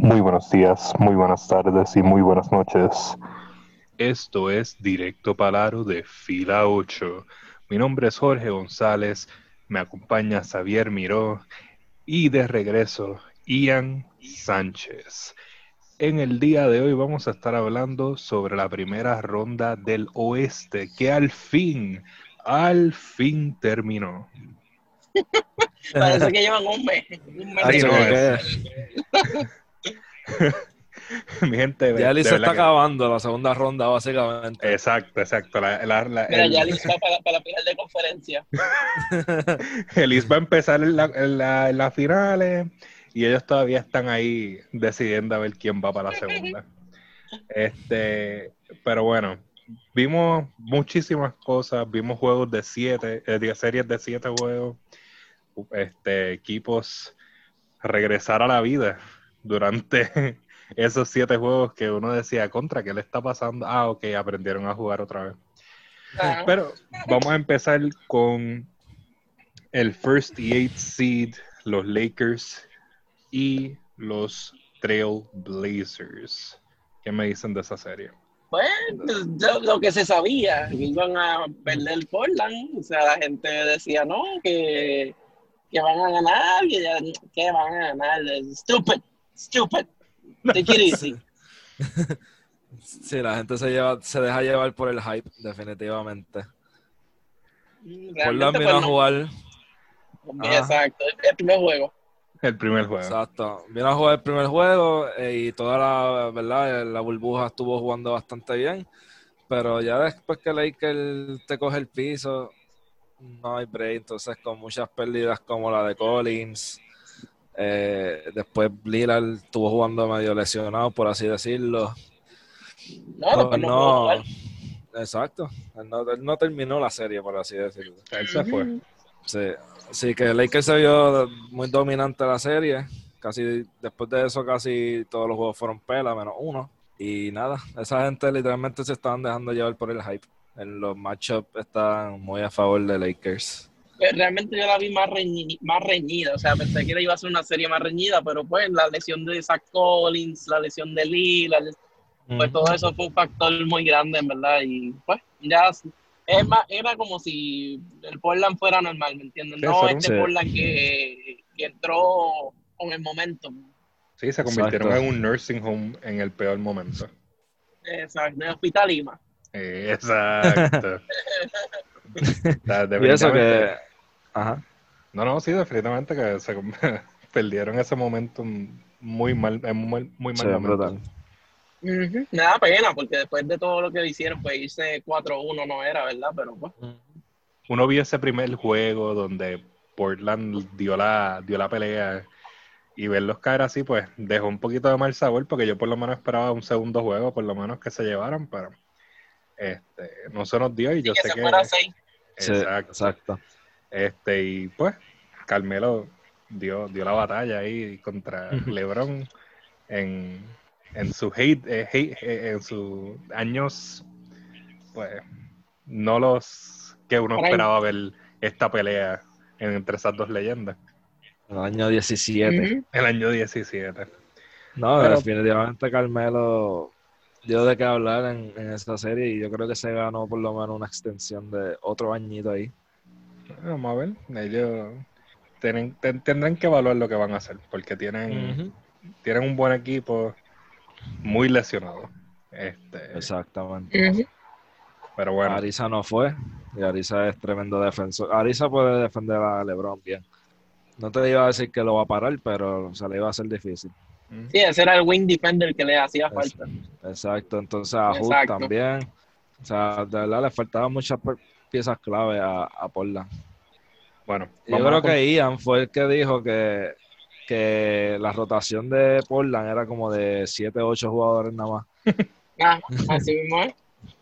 Muy buenos días, muy buenas tardes y muy buenas noches. Esto es Directo Palaro de Fila 8. Mi nombre es Jorge González, me acompaña Xavier Miró y de regreso Ian Sánchez. En el día de hoy vamos a estar hablando sobre la primera ronda del oeste que al fin, al fin terminó. Parece que llevan un mes. Un mes Ay, no. Mi gente, Ya de se está que- acabando la segunda ronda, básicamente. Exacto, exacto. La, la, la- Mira, el, ya listo para, para la final de conferencia. el East va a empezar en, la- en la- en las finales y ellos todavía están ahí decidiendo a ver quién va para la segunda. Este, pero bueno, vimos muchísimas cosas, vimos juegos de siete, eh, de series de siete juegos, este, equipos regresar a la vida durante esos siete juegos que uno decía contra, ¿qué le está pasando? Ah, ok, aprendieron a jugar otra vez. Pero vamos a empezar con el first y eighth seed, los Lakers y los Trail Blazers. ¿Qué me dicen de esa serie? Bueno, lo, lo que se sabía, que iban a perder Portland. O sea, la gente decía, no, que, que van a ganar, que van a ganar. Stupid, stupid. Take it easy. Sí, la gente se lleva, se deja llevar por el hype, definitivamente. Realmente, Portland pues, vino a no. jugar, Ajá. Exacto, el, el primer juego. El primer juego. exacto. Vino a jugar el primer juego eh, y toda la, ¿verdad? La burbuja estuvo jugando bastante bien. Pero ya después que Lakers te coge el piso, no hay break. Entonces, con muchas pérdidas como la de Collins, eh, después Lillard estuvo jugando medio lesionado, por así decirlo. No, no. Exacto. Él no, él no terminó la serie, por así decirlo. Él se fue. Sí. Así que Lakers se vio muy dominante la serie. Casi después de eso, casi todos los juegos fueron pela, menos uno. Y nada, esa gente literalmente se estaban dejando llevar por el hype. En los matchups están muy a favor de Lakers. Pues, Realmente yo la vi más, reñi- más reñida, o sea, pensé que iba a ser una serie más reñida, pero pues la lesión de Zach Collins, la lesión de Lillard, pues todo eso fue un factor muy grande, en verdad, y pues ya es más, era como si el Portland fuera normal, ¿me entiendes? Sí, No este Sí. Portland que, que entró con el momento. Sí, se convirtieron Exacto. en un nursing home en el peor momento. Exacto, de Hospital Lima. Eh, exacto. O sea, Y eso que... Ajá. No, no, sí, definitivamente que se perdieron ese momento muy mal, en muy, muy mal Sí, momento. brutal. Me da pena, porque después de todo lo que hicieron, pues irse 4-1 no era, ¿verdad? Pero pues, Uno vio ese primer juego donde Portland dio la, dio la pelea y verlos caer así, pues dejó un poquito de mal sabor porque yo por lo menos esperaba un segundo juego, por lo menos que se llevaran, pero este, no se nos dio y yo que sé se que... fuera 6. Sí, Exacto. Este, y pues, Carmelo dio, dio la batalla ahí contra. LeBron en, en su hate, eh, hate- eh, en sus años, pues, no los que uno esperaba ver esta pelea en- entre esas dos leyendas. El año 17. El año 17. No, Pero- definitivamente Carmelo dio de qué hablar en, en esta serie y yo creo que se ganó por lo menos una extensión de otro añito ahí. Vamos a ver, ellos tienen- ten- tendrán que evaluar lo que van a hacer, porque tienen, tienen un buen equipo muy lesionado. Este, Exactamente. pero bueno. Arisa no fue y Arisa es tremendo defensor. Arisa puede defender a LeBron bien. No te iba a decir que lo va a parar, pero se le iba a hacer difícil. Sí, ese era el wing defender que le hacía falta. Exacto, entonces a Hood también. O sea, de verdad le faltaban muchas piezas clave a, a Portland. Bueno, Yo creo que Ian fue el que dijo que, que la rotación de Portland era como de 7 o 8 jugadores nada más. Ah, así mismo es.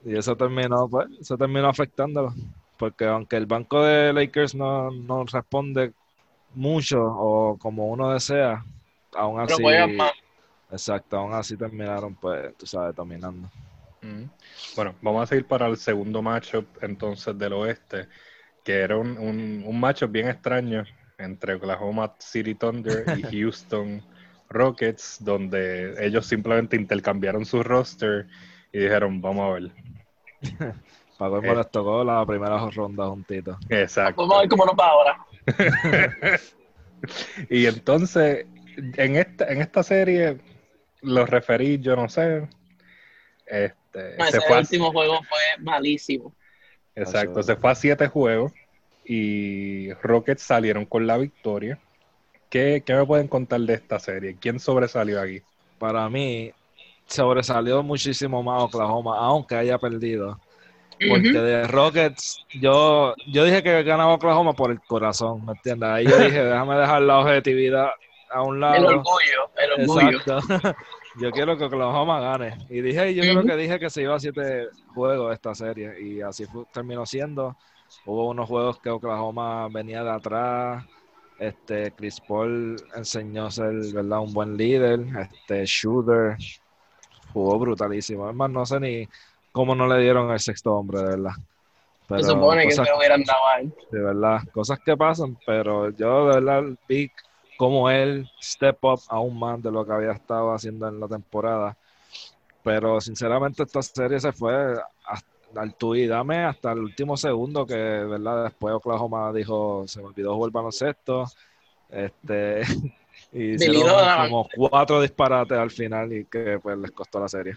Y eso terminó, pues, eso terminó afectándolo. Porque aunque el banco de Lakers no, no responde mucho o como uno desea, aún Pero así, juegan más. exacto, aún así terminaron, pues, tú sabes, dominando. Bueno, vamos a seguir para el segundo matchup entonces del oeste, que era un, un, un matchup bien extraño entre Oklahoma City Thunder y Houston Rockets, donde ellos simplemente intercambiaron su roster y dijeron, vamos a ver. Para cómo Eh. les tocó la primera ronda juntito. Exacto. Vamos a ver cómo nos va ahora. Y entonces, en esta, en esta serie, los referí, yo no sé. Este, No, se ese fue a- último juego fue malísimo. exacto, se fue a siete juegos y Rockets salieron con la victoria. ¿Qué, qué me pueden contar de esta serie? ¿Quién sobresalió aquí? Para mí, sobresalió muchísimo más Oklahoma, aunque haya perdido. Porque de Rockets, yo, yo dije que ganaba Oklahoma por el corazón, ¿me entiendes? Ahí yo dije, déjame dejar la objetividad a un lado. El orgullo, el orgullo. Exacto. Yo quiero que Oklahoma gane. Y dije, yo creo que dije que se iba a siete juegos esta serie. Y así fue- terminó siendo. Hubo unos juegos que Oklahoma venía de atrás. Este, Chris Paul enseñó a ser ¿verdad? un buen líder. Este, Shooter jugó brutalísimo. Es más, no sé ni cómo no le dieron el sexto hombre, de verdad. Pero Se supone que se lo hubieran dado a él. de verdad, cosas que pasan, pero yo de verdad vi como él step up aún más de lo que había estado haciendo en la temporada. Pero sinceramente esta serie se fue al tú y dame hasta el último segundo que, ¿verdad? Después Oklahoma dijo, se me olvidó jugar baloncesto. Este, y hicieron como cuatro disparates al final y que pues les costó la serie.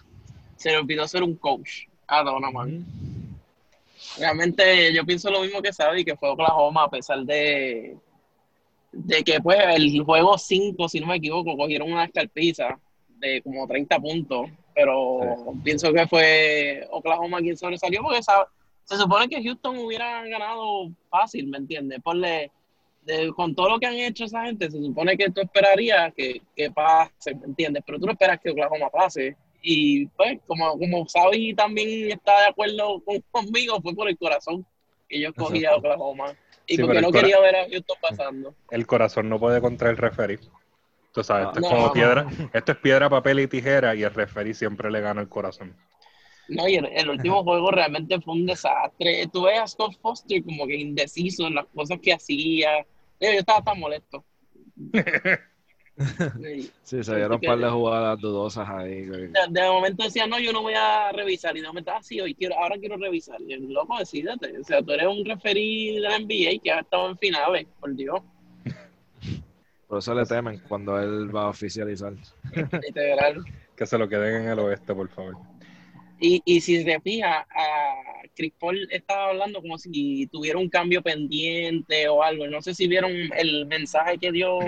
Se le olvidó ser un coach. A Donovan. Realmente yo pienso lo mismo que Sabi, que fue Oklahoma, a pesar de, de que pues el juego 5, si no me equivoco, cogieron una escarpiza de como 30 puntos, pero pienso que fue Oklahoma quien sobresalió porque se supone que Houston hubiera ganado fácil, ¿me entiendes? Ponle, de- con todo lo que han hecho esa gente, se supone que tú esperarías que, que pase, ¿me entiendes? Pero tú no esperas que Oklahoma pase. Y pues, como, como Sabi también está de acuerdo con- conmigo, fue por el corazón que yo escogí a Oklahoma. Y Sí, porque no quería ver a Houston pasando. El corazón no puede contra el referí. Tú sabes, esto No, es como no. piedra, esto es piedra, papel y tijera y el referí siempre le gana el corazón. No, y el, el último juego realmente fue un desastre. Tú ves a Scott Foster como que indeciso en las cosas que hacía. Yo, yo estaba tan molesto. Sí, se dieron un par de jugadas dudosas ahí. de, de momento decía, no, yo no voy a revisar. Y de momento, ah, sí, hoy quiero, ahora quiero revisar. Y el loco, decídete. O sea, tú eres un referí de la NBA que ha estado en finales, por Dios. Por eso le temen cuando él va a oficializar. Literal. Que se lo queden en el oeste, por favor. Y, y si se fija, a Chris Paul estaba hablando como si tuviera un cambio pendiente o algo. No sé si vieron el mensaje que dio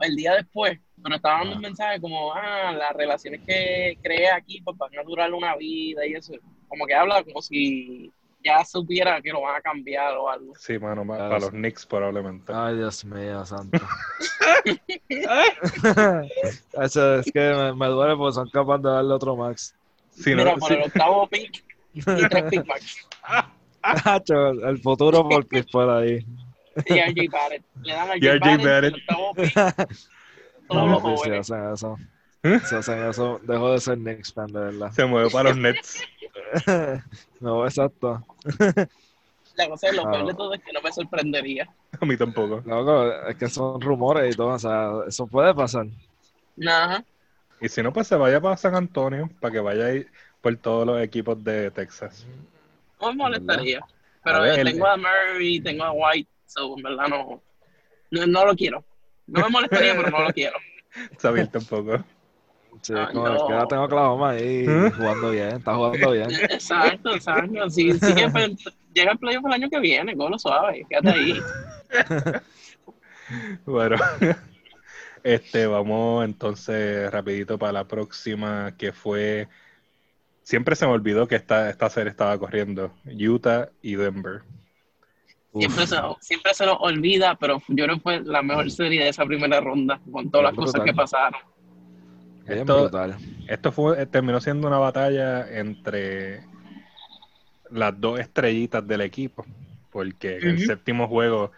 el día después, pero estaba dando un mensaje como, ah, las relaciones que creé aquí pues van a durar una vida y eso. Como que habla como si ya supiera que lo van a cambiar o algo. Sí, mano, para sí. los Knicks probablemente. Ay, Dios mío, santo. Eso es que me, me duele porque son capaces de darle otro max. Sí, no, Mira, por sí. el octavo pick y tres pickbacks. Hacho, el futuro por Chris Paul ahí. Y a RJ Barrett. Le dan a Y a RJ Barrett, Barrett. No, sí, sí, jóvenes. hacen eso. ¿Eh? Si hacen eso, dejo de ser Knicks fan, de verdad. Se mueve para los Nets. no, exacto. La cosa es lo peor de todo es que no me sorprendería. A mí tampoco. Loco, es que son rumores y todo, o sea, eso puede pasar. Ajá. Y si no, pues se vaya para San Antonio, para que vaya ahí por todos los equipos de Texas. No me molestaría. A Pero ver, yo el- tengo a Murray, tengo a White, so en verdad no, no, no lo quiero. No me molestaría, pero no lo quiero. Saber tampoco. Sí, Ah, como no. quédate en Oklahoma ahí ¿Eh? jugando bien, está jugando bien. Exacto, exacto. Si, si que pe- llega el playoff el año que viene, con lo suave, quédate ahí. Bueno, este, vamos entonces rapidito para la próxima, que fue... Siempre se me olvidó que esta, esta serie estaba corriendo. Utah y Denver. Siempre se, siempre se nos olvida, pero yo creo que fue la mejor serie de esa primera ronda, con todas las Brutal. cosas que pasaron. Bien Esto- brutal. Esto fue, eh, terminó siendo una batalla entre las dos estrellitas del equipo, porque en el séptimo juego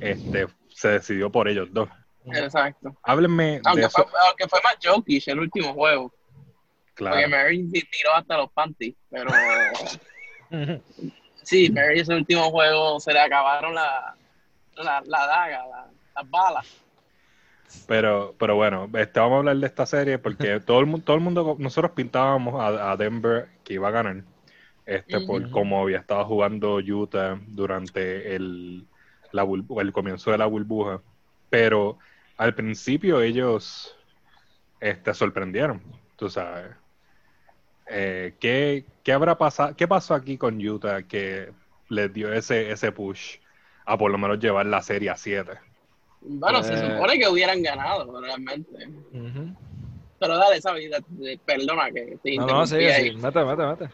este, se decidió por ellos dos. Exacto. Háblenme de Aunque eso. fue, aunque fue más Jokic el último juego, porque Claro. Mary tiró hasta los panties, pero sí, Mary ese último juego se le acabaron la, la, la daga, la- las balas. Pero, pero bueno, este, vamos a hablar de esta serie porque todo el, todo el mundo, nosotros pintábamos a, a Denver que iba a ganar, este, por cómo había estado jugando Utah durante el, la el comienzo de la burbuja. Pero al principio ellos este, sorprendieron, tú sabes. Eh, ¿qué, qué habrá pasado? ¿Qué pasó aquí con Utah que les dio ese, ese push a por lo menos llevar la serie a 7? Bueno, se Pues- supone que hubieran ganado realmente. Pero dale, esa vida, perdona que te No, no, sí. Mete.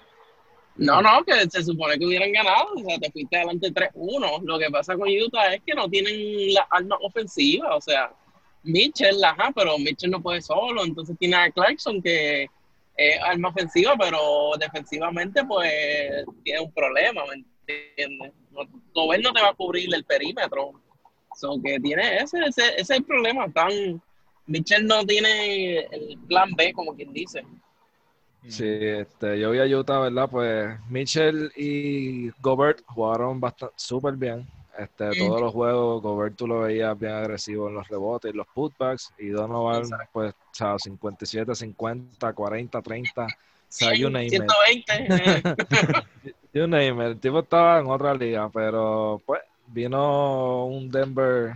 No, no, que se supone que hubieran ganado. O sea, te fuiste adelante 3-1. Lo que pasa con Utah es que no tienen las armas ofensivas. O sea, Mitchell, ajá, pero Mitchell no puede solo. Entonces tiene a Clarkson que es arma ofensiva, pero defensivamente, pues tiene un problema, ¿me entiendes? No, Gobert no te va a cubrir el perímetro. So que tiene ese, ese, ese es el problema. Tan, Mitchell no tiene el plan B, como quien dice. Sí, este, yo vi a Utah, ¿verdad? Pues Mitchell y Gobert jugaron bastante súper bien. Este, Sí. todos los juegos, Gobert tú lo veías bien agresivo en los rebotes y los putbacks. Y Donovan, Exacto. pues, o sea, 57, 50, 40, 30. O sea, you 100, name it. 120. eh. You name it. El tipo estaba en otra liga, pero pues vino un Denver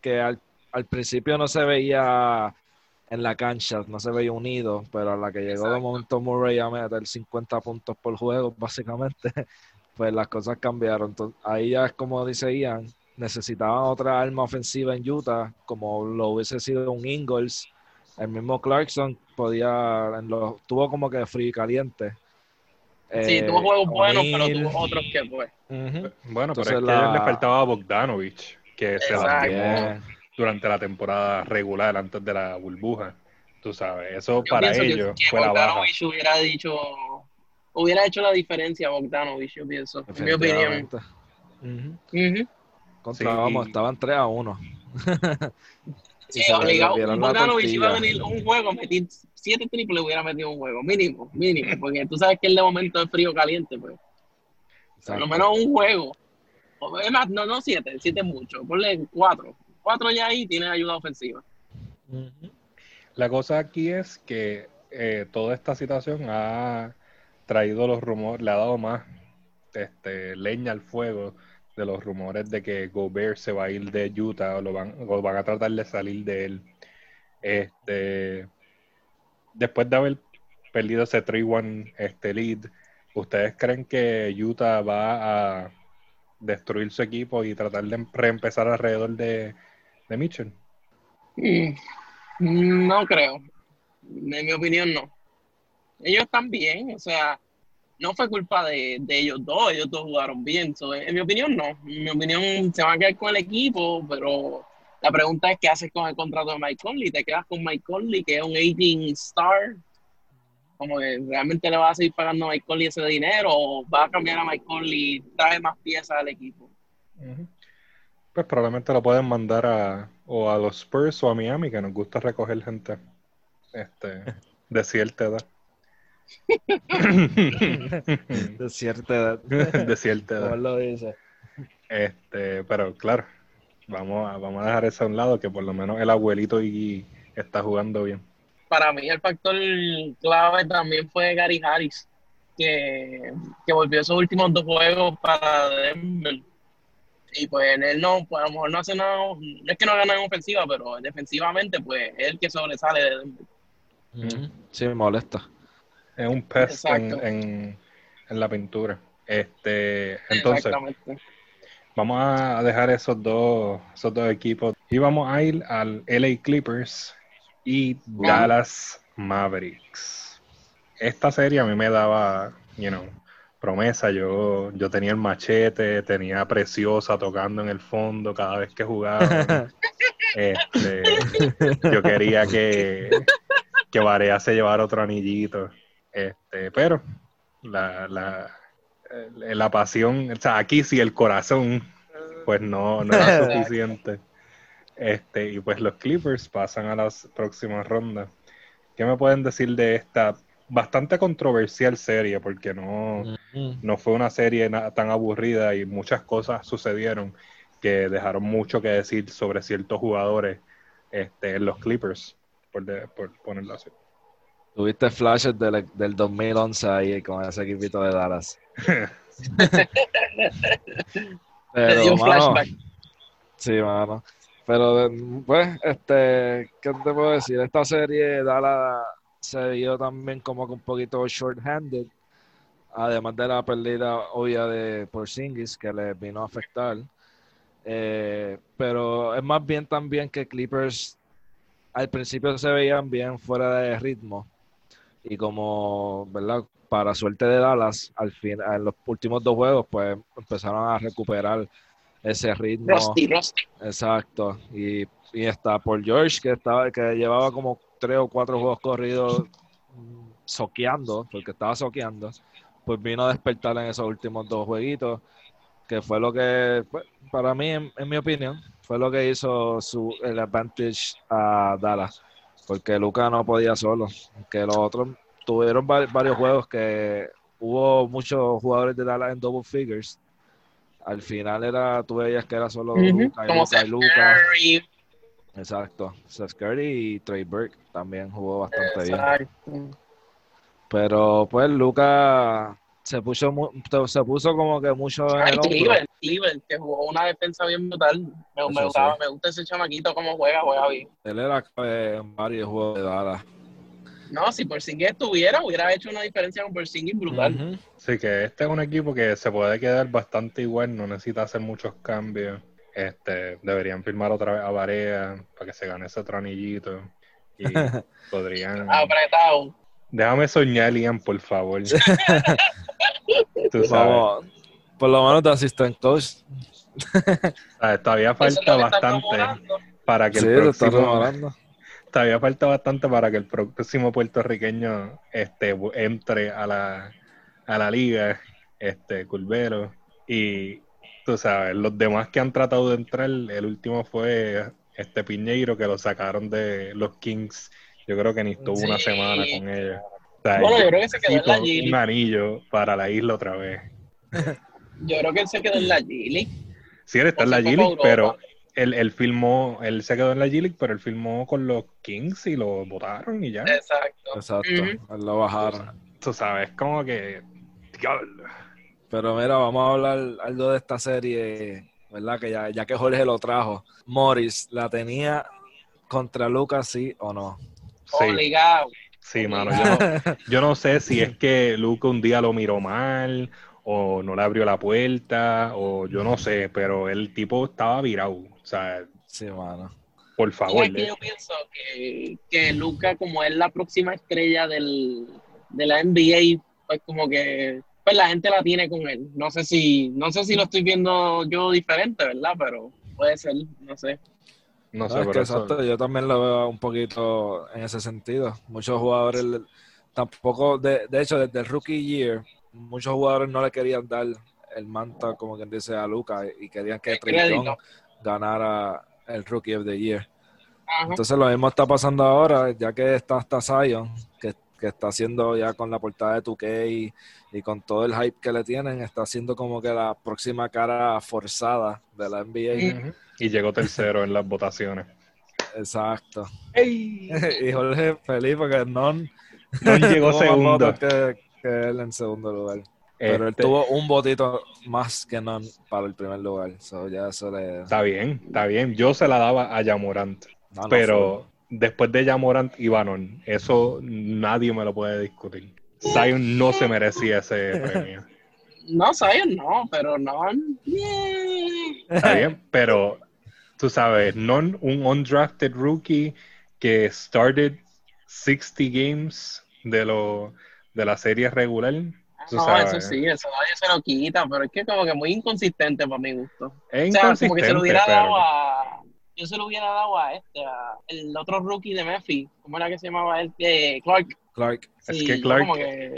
que al, al principio no se veía en la cancha, no se veía unido, pero a la que llegó de Exacto. momento Murray a meter 50 puntos por juego, básicamente, pues las cosas cambiaron. Entonces, ahí ya es como dice Ian, necesitaban otra arma ofensiva en Utah, como lo hubiese sido un Ingles. El mismo Clarkson podía, en los, tuvo como que frío y caliente. Sí, Eh, tuvo juegos buenos, pero tuvo otros que pues. Bueno, Entonces pero es que la- a ellos les faltaba a Bogdanovich, que se Exacto. lastimó durante la temporada regular antes de la burbuja. Tú sabes, eso Yo para que- ellos que, fue la baja. Bogdanovich hubiera dicho, hubiera hecho la diferencia Bogdanovich, yo pienso, en mi opinión. Ujú. Ujú. Contra, Sí. vamos, estaban 3 a 1. Sí, obligado. Bogdanovich iba a venir un juego, metir siete triples, hubiera metido un juego, mínimo, mínimo, porque tú sabes que él de momento es frío caliente, pues. Por lo menos un juego. Es más, no, no siete, siete es mucho, ponle cuatro. Cuatro ya ahí tiene ayuda ofensiva. La cosa aquí es que eh, toda esta situación ha traído los rumores, le ha dado más este, leña al fuego de los rumores de que Gobert se va a ir de Utah o lo van, van a tratar de salir de él. Este, después de haber perdido ese 3-1 este lead, ¿ustedes creen que Utah va a destruir su equipo y tratar de reempezar alrededor de, de Mitchell? Mm, No creo. En mi opinión, no. Ellos están bien, o sea, no fue culpa de, de ellos dos, ellos dos jugaron bien. So, en mi opinión, no. En mi opinión, se van a quedar con el equipo, pero la pregunta es: ¿qué haces con el contrato de Mike Conley? ¿Te quedas con Mike Conley, que es un 18 star? Como que realmente le vas a seguir pagando a Mike Conley ese dinero o vas a cambiar a Mike Conley y trae más piezas al equipo? Pues probablemente lo pueden mandar a, o a los Spurs o a Miami, que nos gusta recoger gente este, de cierta edad. De cierta edad. de cierta edad. lo dice. Este, pero claro, vamos a, vamos a dejar eso a un lado, que por lo menos el abuelito y está jugando bien. para mí el factor clave también fue Gary Harris, que, que volvió esos últimos dos juegos para Denver. Y pues él no, pues a lo mejor no hace nada, no es que no gana en ofensiva, pero defensivamente pues es el que sobresale de Denver. Ujú. Sí, me molesta. Es un pest en, en, en la pintura. Este, entonces. Vamos a dejar esos dos, esos dos equipos y vamos a ir al LA Clippers y Dallas Mavericks. Esta serie a mí me daba, you know, promesa. Yo, yo tenía el machete, tenía Preciosa tocando en el fondo cada vez que jugaba. Este, yo quería que, que Varea se llevara otro anillito. Este, pero la, la, eh, la pasión, o sea, aquí sí el corazón, pues no, no era suficiente. Este, y pues los Clippers pasan a las próximas rondas. ¿Qué me pueden decir de esta bastante controversial serie? Porque no, no fue una serie tan aburrida y muchas cosas sucedieron que dejaron mucho que decir sobre ciertos jugadores este, en los Clippers, por, de- por ponerlo así. Tuviste flashes del, del 2011 ahí con ese equipito de Dallas. Pero, dio un mano, flashback. sí, mano. Pero, pues, este, ¿qué te puedo decir? Esta serie, Dallas se vio también como que un poquito short-handed, además de la pérdida obvia de Porzingis que le vino a afectar. Eh, pero es más bien también que Clippers al principio se veían bien fuera de ritmo y como, ¿verdad? Para suerte de Dallas, al fin, en los últimos dos juegos, pues empezaron a recuperar ese ritmo. Rusty, Rusty. Exacto. Y, y está por George, que estaba, que llevaba como tres o cuatro juegos corridos mm, soqueando, porque estaba soqueando, pues vino a despertar en esos últimos dos jueguitos, que fue lo que, pues, para mí, en, en mi opinión, fue lo que hizo su, el advantage a Dallas, porque Luca no podía solo, que los otros tuvieron va- varios juegos que hubo muchos jugadores de Dallas en double figures. Al final era, tú veías que era solo Ujú, Luca y Como Luca Luca. Exacto. Seth Curry y Trey Burke también jugó bastante bien. Exacto. Pero pues Luca se puso mu- se puso como que mucho en el hombro. Cleveland, Cleveland, que jugó una defensa bien brutal. Me, gustaba, sí. me gusta ese chamaquito cómo juega, juega bien. Él era clave en varios juegos de Dallas. No, si Porzingis estuviera, hubiera hecho una diferencia con Porzingis brutal. Ujú. Así que este es un equipo que se puede quedar bastante igual, no necesita hacer muchos cambios. Este, deberían firmar otra vez a Varea para que se gane ese otro anillito. Y podrían. Apretado. Déjame soñar, Ian, por favor. Tú sabes, Vamos, por lo menos de assistant coach. sabes, todavía falta bastante para que Sí, el próximo. Todavía falta bastante para que el próximo puertorriqueño este, entre a la, a la liga, este, Culvero. Y tú sabes, los demás que han tratado de entrar, el último fue este Piñeiro que lo sacaron de los Kings. Yo creo que ni estuvo una semana con ellos. O sea, Bueno, yo creo que se quedó en la un anillo para la isla otra vez. Yo creo que él se quedó en la Gili. Sí, él está O en la se fue G pa' League, pero él, él filmó, él se quedó en la G League, pero él filmó con los Kings y lo votaron y ya. Exacto. Exacto. Ujú. Él lo bajaron. Tú sabes, como que. Pero mira, vamos a hablar algo de esta serie, ¿verdad? Que ya, ya que Jorge lo trajo. Morris, ¿la tenía contra Lucas, sí o no? Sí, Obligado. sí, mano. Yo no, yo no sé si es que Luca un día lo miró mal, o no le abrió la puerta, o yo no sé, pero el tipo estaba virado. O sea, Sí, mano. por favor. es que eh. yo pienso que, que Luca, como es la próxima estrella del, de la NBA, pues como que pues la gente la tiene con él. No sé si, no sé si lo estoy viendo yo diferente, ¿verdad? Pero puede ser, no sé. No No, sé, es que eso- exacto, yo también lo veo un poquito en ese sentido. Muchos jugadores tampoco, de, de hecho, desde el rookie year, muchos jugadores no le querían dar el manta, como quien dice, a Lucas y querían que crédito. ganara el rookie of the year. Ajá. Entonces lo mismo está pasando ahora, ya que está hasta Zion, que, que está haciendo ya con la portada de 2K y, y con todo el hype que le tienen, está haciendo como que la próxima cara forzada de la NBA. Y llegó tercero en las votaciones. Exacto. y Jorge feliz porque non, No llegó segundo. que, que él en segundo lugar. Pero él Este, tuvo un votito más que non para el primer lugar. So, ya eso le... Está bien, está bien. Yo se la daba a Yamorant. no, no pero después de Yamorant y Bannon, eso nadie me lo puede discutir. Zion no se merecía ese premio. No, Zion no, pero no. Está bien, pero tú sabes, non un undrafted rookie que started 60 games de lo de la serie regular. Tú No, sabes, eso sí, eso nadie se lo quita, pero es que como que muy inconsistente para mi gusto. Es O sea, como que se inconsistente, lo hubiera dado pero a. Yo se lo hubiera dado a este, a el otro rookie de Memphis. ¿Cómo era que se llamaba él? Eh, Clark. Clark. Es Sí, que yo Clark- como que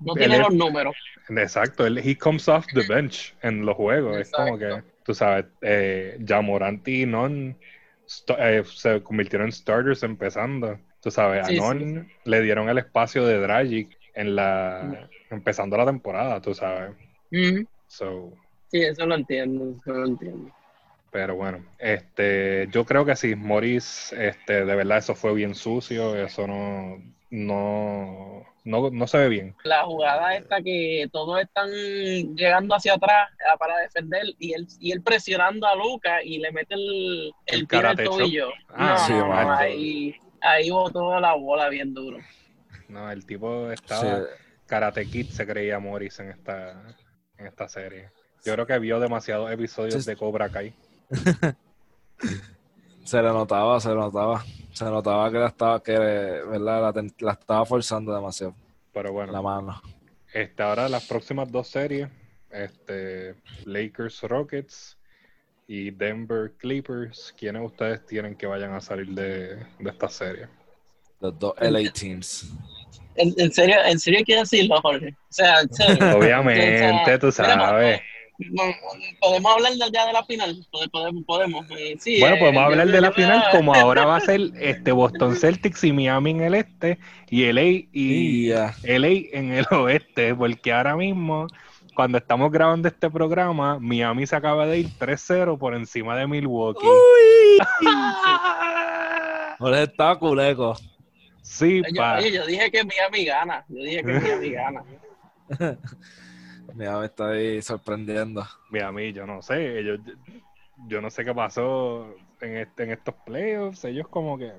no él tiene es- los números. exacto, él, he comes off the bench en los juegos. Es como que, Exacto. tú sabes, eh, Yamorant y Non st- eh, se convirtieron en starters empezando. Tú sabes, Sí, a Non le dieron el espacio de Dragic en la empezando la temporada, tú sabes. So, Sí, eso lo entiendo, eso lo entiendo. Pero bueno, este, yo creo que sí, Morris, este, de verdad eso fue bien sucio, eso no, no, no, no se ve bien. La jugada esta que todos están llegando hacia atrás ah, para defender y él, y él presionando a Luca y le mete el, el, El pie al tobillo. Ah, no, sí, no, ahí, ahí botó la bola bien duro. No, el tipo Sí, estaba Karate Kid se creía Morris en esta, en esta serie. Yo creo que vio demasiados episodios Sí. de Cobra Kai. se le notaba, se le notaba. Se notaba que la estaba, que, ¿verdad? La, la estaba forzando demasiado Pero bueno, la mano. este, ahora las próximas dos series, este, Lakers Rockets y Denver Clippers, ¿quiénes ustedes tienen que vayan a salir de, de esta serie? Los dos LA teams. ¿En, en serio, ¿En serio quieres decirlo, Jorge? O sea, en serio. Obviamente, tú O sea, mira, sabes. ¿Podemos hablar ya de la final? Pode- Podemos. podemos eh, sí, Bueno, eh, podemos yo- hablar de la final como ahora va a ser este Boston Celtics y Miami en el este y LA y Y ya. LA en el oeste, porque ahora mismo cuando estamos grabando este programa, Miami se acaba de ir 3-0 por encima de Milwaukee. Jorge estaba culeco. Sí, Yo, pa. oye, yo dije que Miami gana. Yo dije que Miami gana. Mira, me está ahí sorprendiendo. Miami, yo no sé, ellos yo no sé qué pasó en este en estos playoffs, ellos como que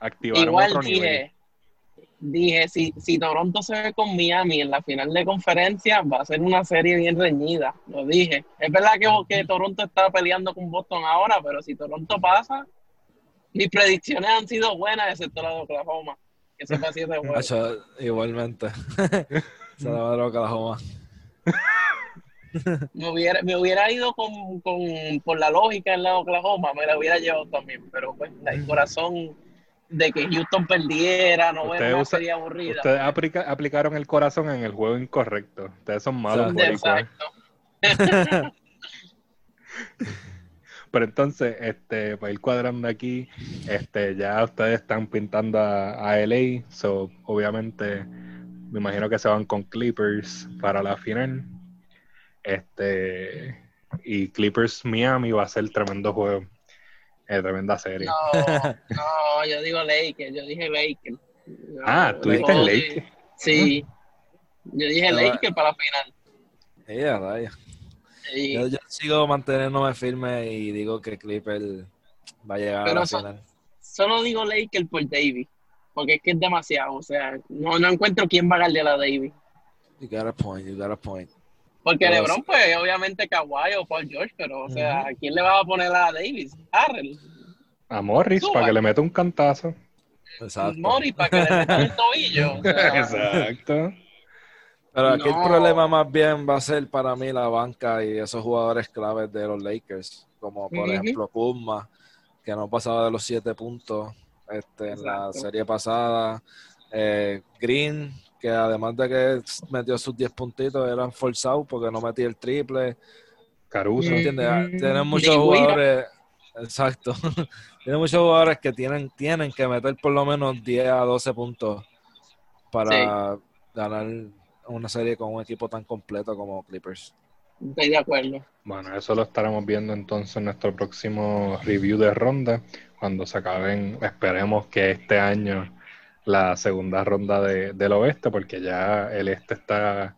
activaron Igual otro nivel. Dije, si, si Toronto se ve con Miami en la final de conferencia, va a ser una serie bien reñida. Lo dije. Es verdad que, que Toronto está peleando con Boston ahora, pero si Toronto pasa, mis predicciones han sido buenas, excepto la de Oklahoma, que se siete juegos. Hacho, igualmente. se la va a Oklahoma. Me hubiera, me hubiera ido con, con, por la lógica en la de Oklahoma, me la hubiera llevado también, pero pues el corazón de que Houston perdiera, no ver Ustedes una usa- serie aburrida. Ustedes aplica- aplicaron el corazón en el juego incorrecto. Ustedes son malos. Exacto. Pero entonces, este, para ir cuadrando aquí, este, ya ustedes están pintando a, a LA, so obviamente me imagino que se van con Clippers para la final. Este, y Clippers Miami va a ser tremendo juego, eh, tremenda serie. No, no, yo digo Lakers, yo dije Lakers. Yo- ah, tú dijiste Lakers. Sí, yo dije Lakers para la final. Ella, raya. Y- Yo, yo sigo manteniéndome firme y digo que Clipper va a llegar a Pero la eso- final. solo digo Lakers por Davis, porque es que es demasiado, o sea, no, no encuentro quién va a ganarle a la Davis. You got a point, you got a point. Porque Pero LeBron, sí. pues, obviamente Kawhi o Paul George, pero, o sea, ¿a quién le va a poner a Davis? Harrell, A Morris Suba. para que le meta un cantazo. Exacto. Mori, para que le metan el tobillo. o sea, Exacto. Pero aquí No. el problema más bien va a ser para mí la banca y esos jugadores claves de los Lakers, como por ejemplo Kuzma, que no pasaba de los siete puntos este, en la serie pasada. Eh, Green, que además de que metió sus 10 puntitos, eran forzados porque no metía el triple. Caruso. Mm. ¿Entiendes? Ah, Tienen muchos jugadores, exacto. Tienen muchos jugadores que tienen, tienen que meter por lo menos 10 a 12 puntos para ganar una serie con un equipo tan completo como Clippers. Estoy de acuerdo. Bueno, eso lo estaremos viendo entonces en nuestro próximo review de ronda, cuando se acaben, esperemos que este año la segunda ronda de- del oeste, porque ya el este está,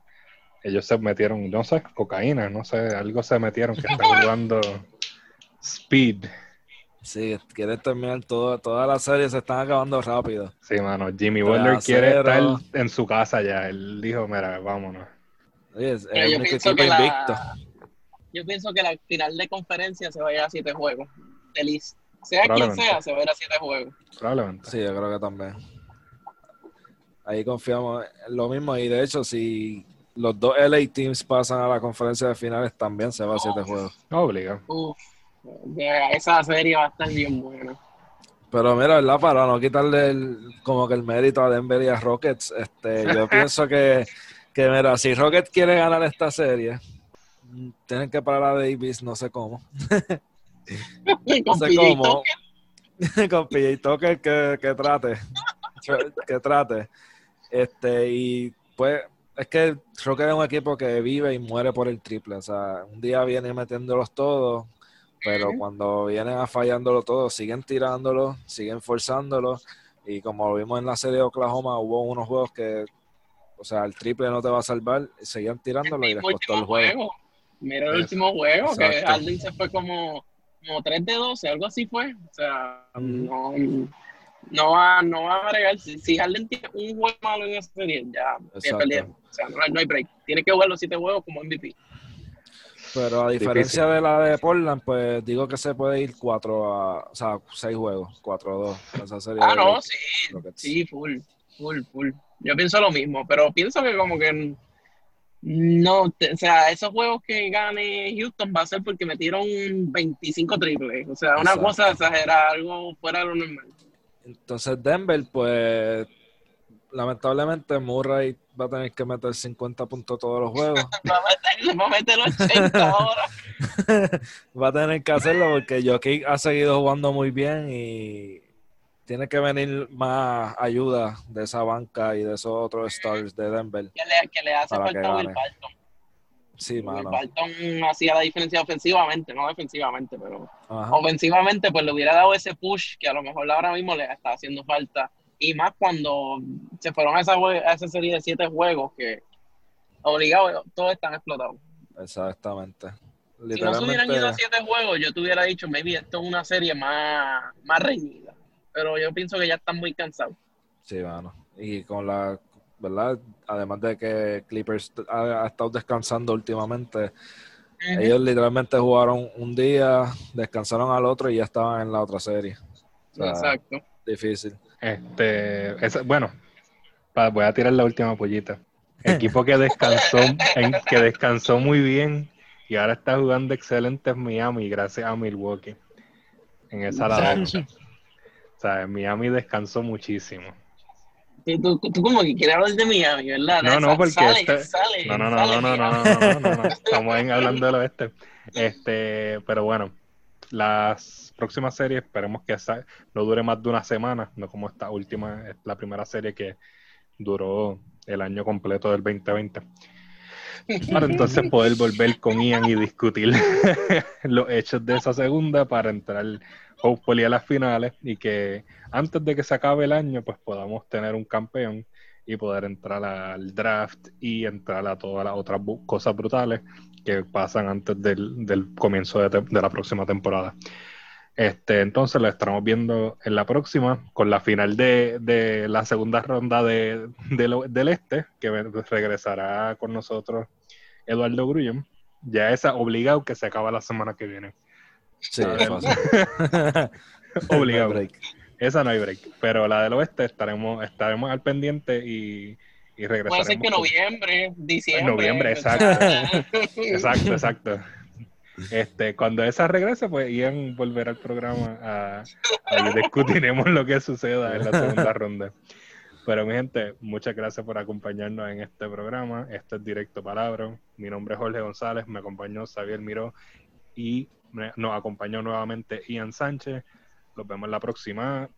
ellos se metieron, no sé, cocaína, no sé, algo se metieron que están jugando speed. Sí, quieren terminar todo, toda la serie, se están acabando rápido. Sí, mano, Jimmy Butler quiere cero. estar en su casa ya, él dijo, mira, vámonos. Oye, es Pero el yo único pienso que invicto. la, yo pienso que la final de conferencia se va a ir a siete juegos. Feliz. Sea quien sea, se va a ir a siete juegos. Probablemente. Sí, yo creo que también. Ahí confiamos en lo mismo y de hecho si los dos LA teams pasan a la conferencia de finales también se va a siete juegos. No obliga. Uf, ya, esa serie va a estar bien buena. Pero mira, ¿verdad? Para no quitarle el- como que el mérito a Denver y a Rockets, este, yo pienso que, que, mira, si Rockets quiere ganar esta serie, tienen que parar a Davis, no sé cómo. No sé cómo. Con PJ Tucker que, que trate. Que trate. Este, y pues, es que Rockets es un equipo que vive y muere por el triple. O sea, un día viene metiéndolos todos, pero cuando vienen a fallándolo todo, siguen tirándolo, siguen forzándolo. Y como lo vimos en la serie de Oklahoma, hubo unos juegos que, o sea, el triple no te va a seguían seguían tirándolo y les costó el juego. Mira el último juego, que Harden se fue como, como 3 de 12, algo así fue. O sea, no, no, va, no va a agregar. Si, si Harden tiene un juego malo en esa serie, ya perdieron. O sea, no hay, no hay break. Tiene que jugar los 7 juegos como MVP. Pero a diferencia de la de Portland, pues digo que se puede ir 4 a, o sea, 6 juegos, 4 a 2. Esa serie ah, no, sí, sí, full, full, full. Yo pienso lo mismo, pero pienso que como que no, o sea, esos juegos que gane Houston va a ser porque metieron 25 triples, o sea, una cosa exagerada, algo fuera de lo normal. Entonces Denver, pues lamentablemente Murray va a tener que meter 50 puntos todos los juegos. va, a meter, 80 ahora. va a tener que hacerlo porque Jokic ha seguido jugando muy bien y tiene que venir más ayuda de esa banca y de esos otros stars de Denver. Que le, hace falta Will Barton. Sí, mano. Barton hacía la diferencia ofensivamente, no defensivamente, pero ofensivamente pues le hubiera dado ese push que a lo mejor ahora mismo le está haciendo falta y más cuando se fueron a esa, esa serie de siete juegos que obligados todos están explotados. Exactamente. Si no se hubieran ido a siete juegos, yo te hubiera dicho, maybe esto es una serie más, más reñida. Pero yo pienso que ya están muy cansados. Sí, bueno. Y con la, ¿verdad? Además de que Clippers ha, estado descansando últimamente, ellos literalmente jugaron un día, descansaron al otro y ya estaban en la otra serie. Exacto. Difícil. Este, bueno, voy a tirar la última pollita. Equipo que descansó, en, que descansó muy bien y ahora está jugando excelente es Miami gracias a Milwaukee en esa la O sea, Miami descansó muchísimo tú, tú, como que quieres hablar de Miami, ¿verdad? No, no, porque sale, este... sale, no, no, no, sale, no, no, no, no, no, no, no, estamos hablando del oeste. Este, pero bueno, las próximas series esperemos que no dure más de una semana, no como esta última, es la primera serie que duró el año completo del 2020. Para entonces poder volver con Ian y discutir los hechos de esa segunda para entrar hopefully a las finales y que antes de que se acabe el año pues podamos tener un campeón y poder entrar al draft y entrar a todas las otras cosas brutales que pasan antes del, comienzo de, la próxima temporada. Este, entonces lo estaremos viendo en la próxima, con la final de, la segunda ronda de, del este, que regresará con nosotros Eduardo Grullón. Ya esa obligado que se acaba la semana que viene. Sí, obligado. esa no hay break. Pero la del oeste estaremos, estaremos al pendiente y y regresaremos. Puede ser que noviembre, diciembre. Noviembre, exacto. exacto, exacto. Este, cuando esa regrese, pues Ian volverá al programa a, a discutiremos lo que suceda en la segunda ronda. Pero mi gente, muchas gracias por acompañarnos en este programa. Este es Directo Palabra. Mi nombre es Jorge González, me acompañó Xavier Miró y nos acompañó nuevamente Ian Sánchez. Nos vemos la próxima.